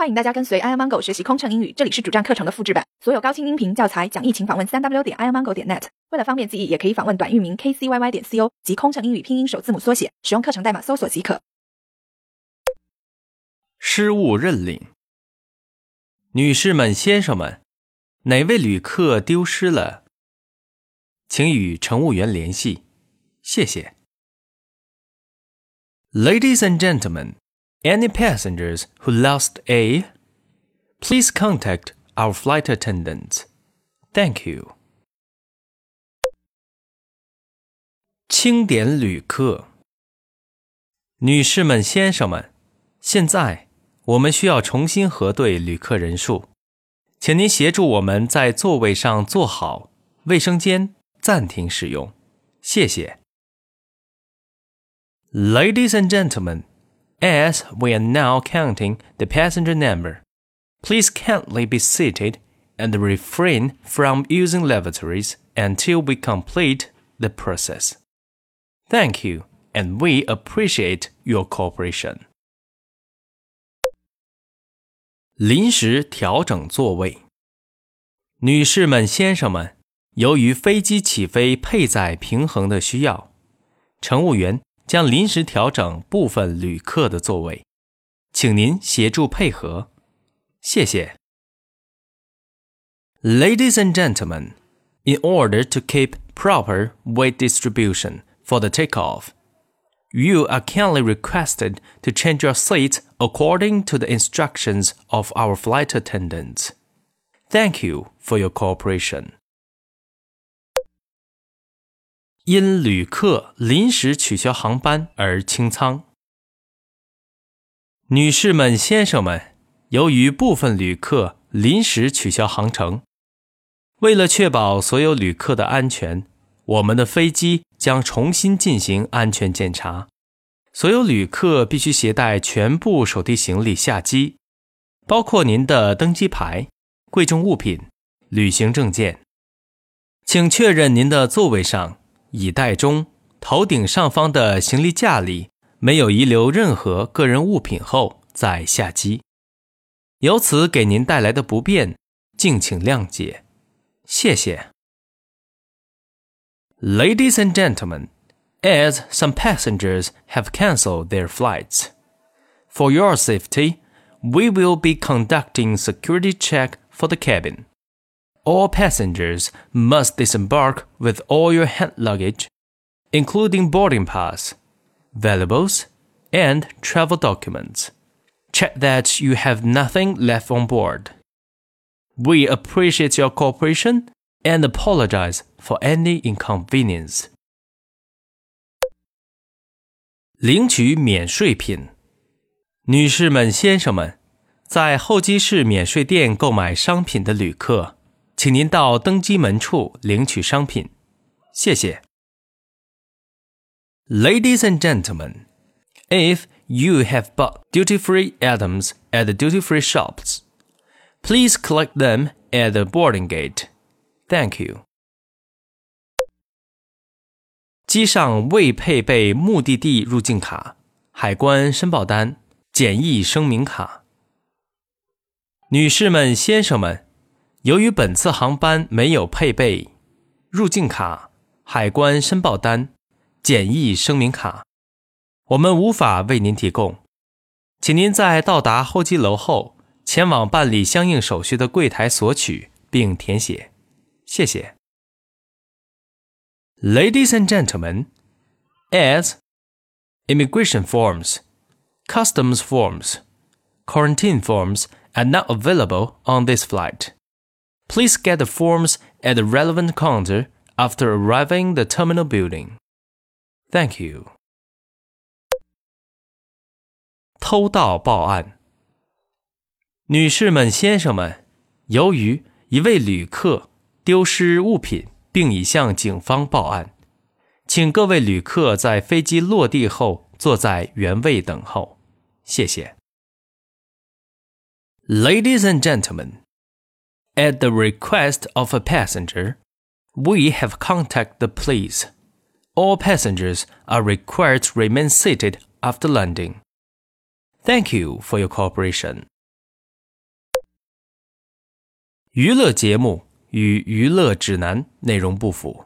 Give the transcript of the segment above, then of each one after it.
欢迎大家跟随 iomongo 学习空乘英语，这里是主站课程的复制版，所有高清音频教材讲义，请访问三 w 点 iomongo 点 net。为了方便记忆，也可以访问短域名 kcyy 点 co 及空乘英语拼音首字母缩写，使用课程代码搜索即可。失误认领，女士们、先生们，哪位旅客丢失了？请与乘务员联系，谢谢。Ladies and gentlemen. Any passengers who lost a, please contact our flight attendants. Thank you. 清点旅客，女士们、先生们，现在我们需要重新核对旅客人数，请您协助我们在座位上坐好，卫生间暂停使用，谢谢。Ladies and gentlemen. As we are now counting the passenger number, please kindly be seated and refrain from using lavatories until we complete the process. Thank you, and we appreciate your cooperation. 临时调整座位，女士们、先生们，由于飞机起飞配载平衡的需要，乘务员 将临时调整部分旅客的座位，请您协助配合，谢谢。Ladies and gentlemen, in order to keep proper weight distribution for the takeoff, you are kindly requested to change your seat according to the instructions of our flight attendants. Thank you for your cooperation. 因旅客临时取消航班而清仓。女士们、先生们，由于部分旅客临时取消航程，为了确保所有旅客的安全，我们的飞机将重新进行安全检查。所有旅客必须携带全部手提行李下机，包括您的登机牌、贵重物品、旅行证件。请确认您的座位上。椅袋中、头顶上方的行李架里没有遗留任何个人物品后再下机，由此给您带来的不便，敬请谅解，谢谢。Ladies and gentlemen, as some passengers have cancelled their flights, for your safety, we will be conducting security check for the cabin. All passengers must disembark with all your hand luggage, including boarding pass, valuables, and travel documents. Check that you have nothing left on board. We appreciate your cooperation and apologize for any inconvenience. 领取免税品，女士们、先生们，在候机室免税店购买商品的旅客 请您到登机门处领取商品，谢谢。Ladies and gentlemen, if you have bought duty-free items at the duty-free shops, please collect them at the boarding gate. Thank you. 机上未配备目的地入境卡、海关申报单、检疫声明卡。女士们、先生们。由于本次航班没有配备入境卡、海关申报单、检疫声明卡，我们无法为您提供。请您在到达候机楼后，前往办理相应手续的柜台索取并填写。谢谢。Ladies and gentlemen, as immigration forms, customs forms, quarantine forms are not available on this flight. Please get the forms at the relevant counter after arriving the terminal building. Thank you. 偷盗报案，女士们、先生们，由于一位旅客丢失物品，并已向警方报案，请各位旅客在飞机落地后坐在原位等候。谢谢。Ladies and gentlemen. At the request of a passenger, we have contacted the police. All passengers are required to remain seated after landing. Thank you for your cooperation. 娱乐节目与娱乐指南内容不符。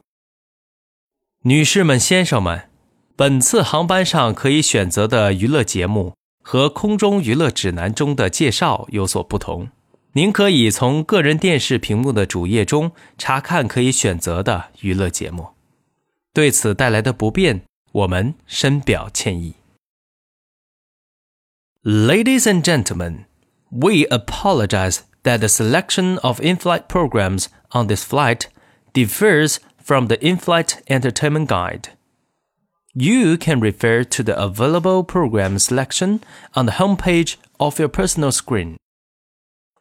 女士们、先生们，本次航班上可以选择的娱乐节目和空中娱乐指南中的介绍有所不同。 您可以从个人电视屏幕的主页中查看可以选择的娱乐节目。对此带来的不便，我们深表歉意。Ladies and gentlemen, we apologize that the selection of in-flight programs on this flight differs from the in-flight entertainment guide. You can refer to the available program selection on the homepage of your personal screen.